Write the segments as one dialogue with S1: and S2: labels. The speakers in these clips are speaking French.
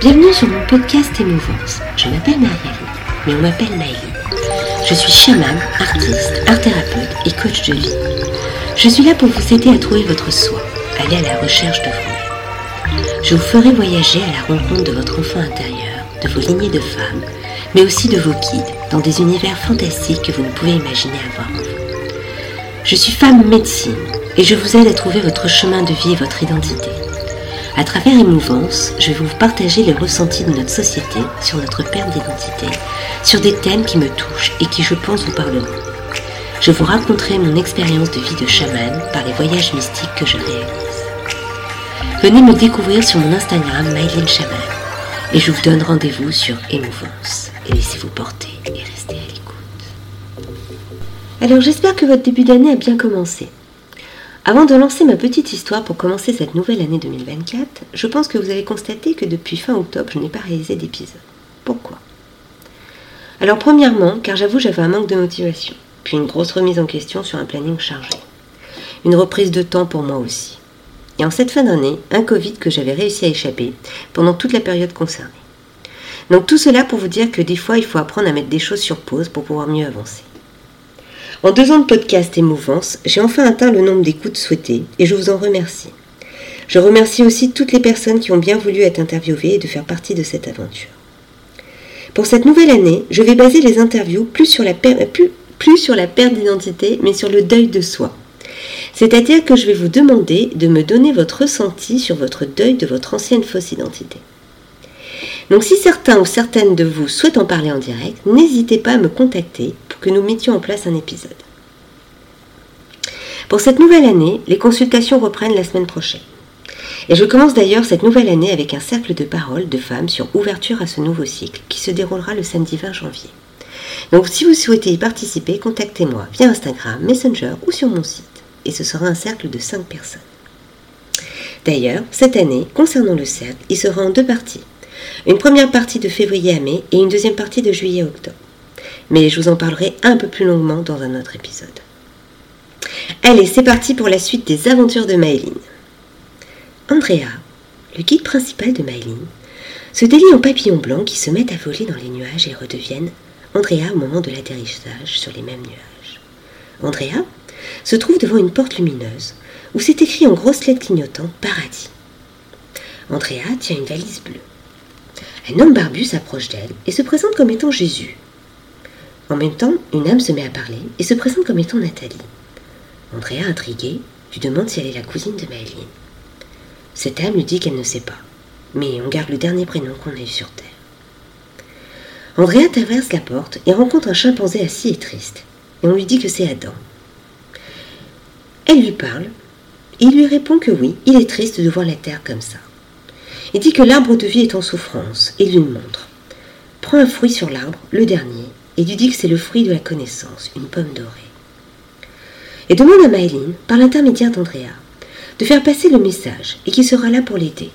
S1: Bienvenue sur mon podcast Émouvance. Je m'appelle Marie, mais on m'appelle Maëlie. Je suis chamane, artiste, art thérapeute et coach de vie. Je suis là pour vous aider à trouver votre soi, aller à la recherche de vous-même. Je vous ferai voyager à la rencontre de votre enfant intérieur, de vos lignées de femmes, mais aussi de vos guides, dans des univers fantastiques que vous ne pouvez imaginer avoir vous. Je suis femme médecine et je vous aide à trouver votre chemin de vie et votre identité. À travers Émouvance, je vais vous partager les ressentis de notre société sur notre perte d'identité, sur des thèmes qui me touchent et qui, je pense, vous parleront. Je vous raconterai mon expérience de vie de chaman par les voyages mystiques que je réalise. Venez me découvrir sur mon Instagram Mylene Chaman et je vous donne rendez-vous sur Émouvance. Et laissez-vous porter et restez à l'écoute. Alors j'espère que votre début d'année a bien commencé. Avant de lancer ma petite histoire pour commencer cette nouvelle année 2024, je pense que vous avez constaté que depuis fin octobre, je n'ai pas réalisé d'épisode. Pourquoi? Alors premièrement, car j'avoue j'avais un manque de motivation, puis une grosse remise en question sur un planning chargé. Une reprise de temps pour moi aussi. Et en cette fin d'année, un Covid que j'avais réussi à échapper pendant toute la période concernée. Donc tout cela pour vous dire que des fois, il faut apprendre à mettre des choses sur pause pour pouvoir mieux avancer. En deux ans de podcast et mouvance, j'ai enfin atteint le nombre d'écoutes souhaitées et je vous en remercie. Je remercie aussi toutes les personnes qui ont bien voulu être interviewées et de faire partie de cette aventure. Pour cette nouvelle année, je vais baser les interviews plus sur la, plus sur la perte d'identité, mais sur le deuil de soi. C'est-à-dire que je vais vous demander de me donner votre ressenti sur votre deuil de votre ancienne fausse identité. Donc si certains ou certaines de vous souhaitent en parler en direct, n'hésitez pas à me contacter que nous mettions en place un épisode. Pour cette nouvelle année, les consultations reprennent la semaine prochaine. Et je commence d'ailleurs cette nouvelle année avec un cercle de paroles de femmes sur ouverture à ce nouveau cycle qui se déroulera le samedi 20 janvier. Donc si vous souhaitez y participer, contactez-moi via Instagram, Messenger ou sur mon site. Et ce sera un cercle de 5 personnes. D'ailleurs, cette année, concernant le cercle, il sera en deux parties. Une première partie de février à mai et une deuxième partie de juillet à octobre. Mais je vous en parlerai un peu plus longuement dans un autre épisode. Allez, c'est parti pour la suite des aventures de Maëline. Andrea, le guide principal de Maëline, se délie en papillons blancs qui se mettent à voler dans les nuages et redeviennent Andrea au moment de l'atterrissage sur les mêmes nuages. Andrea se trouve devant une porte lumineuse où c'est écrit en grosses lettres clignotantes Paradis. Andrea tient une valise bleue. Un homme barbu s'approche d'elle et se présente comme étant Jésus. En même temps, une âme se met à parler et se présente comme étant Nathalie. Andrea, intriguée, lui demande si elle est la cousine de Maëline. Cette âme lui dit qu'elle ne sait pas, mais on garde le dernier prénom qu'on a eu sur Terre. Andrea traverse la porte et rencontre un chimpanzé assis et triste, et on lui dit que c'est Adam. Elle lui parle, et il lui répond que oui, il est triste de voir la terre comme ça. Il dit que l'arbre de vie est en souffrance et lui montre. Prends un fruit sur l'arbre, le dernier, et lui dit que c'est le fruit de la connaissance, une pomme dorée. Et demande à Maëline, par l'intermédiaire d'Andrea, de faire passer le message et qui sera là pour l'aider.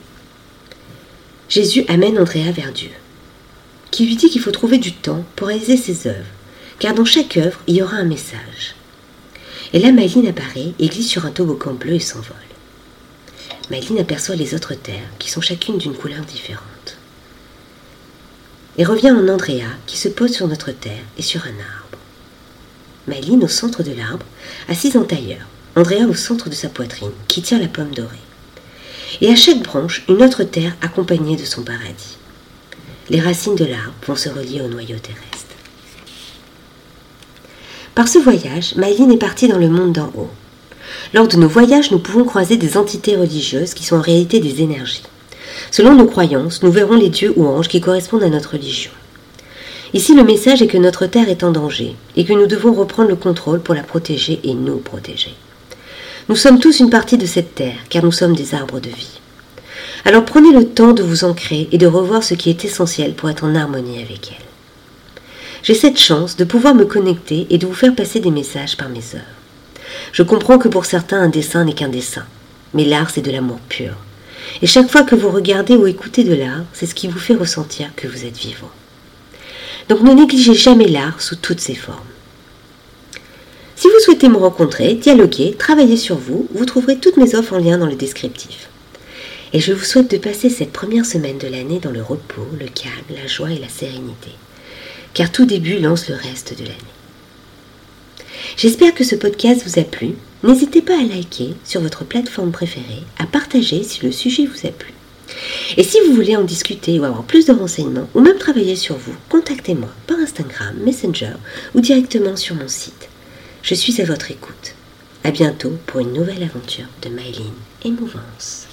S1: Jésus amène Andrea vers Dieu, qui lui dit qu'il faut trouver du temps pour réaliser ses œuvres, car dans chaque œuvre, il y aura un message. Et là, Maëline apparaît et glisse sur un toboggan bleu et s'envole. Maëline aperçoit les autres terres, qui sont chacune d'une couleur différente. Et revient en Andrea, qui se pose sur notre terre et sur un arbre. Maëline au centre de l'arbre, assise en tailleur, Andrea au centre de sa poitrine, qui tient la pomme dorée. Et à chaque branche, une autre terre accompagnée de son paradis. Les racines de l'arbre vont se relier au noyau terrestre. Par ce voyage, Maëline est partie dans le monde d'en haut. Lors de nos voyages, nous pouvons croiser des entités religieuses qui sont en réalité des énergies. Selon nos croyances, nous verrons les dieux ou anges qui correspondent à notre religion. Ici, le message est que notre Terre est en danger et que nous devons reprendre le contrôle pour la protéger et nous protéger. Nous sommes tous une partie de cette Terre, car nous sommes des arbres de vie. Alors prenez le temps de vous ancrer et de revoir ce qui est essentiel pour être en harmonie avec elle. J'ai cette chance de pouvoir me connecter et de vous faire passer des messages par mes œuvres. Je comprends que pour certains un dessin n'est qu'un dessin, mais l'art c'est de l'amour pur. Et chaque fois que vous regardez ou écoutez de l'art, c'est ce qui vous fait ressentir que vous êtes vivant. Donc ne négligez jamais l'art sous toutes ses formes. Si vous souhaitez me rencontrer, dialoguer, travailler sur vous, vous trouverez toutes mes offres en lien dans le descriptif. Et je vous souhaite de passer cette première semaine de l'année dans le repos, le calme, la joie et la sérénité. Car tout début lance le reste de l'année. J'espère que ce podcast vous a plu. N'hésitez pas à liker sur votre plateforme préférée, à partager si le sujet vous a plu. Et si vous voulez en discuter ou avoir plus de renseignements ou même travailler sur vous, contactez-moi par Instagram, Messenger ou directement sur mon site. Je suis à votre écoute. À bientôt pour une nouvelle aventure de Myline et Mouvance.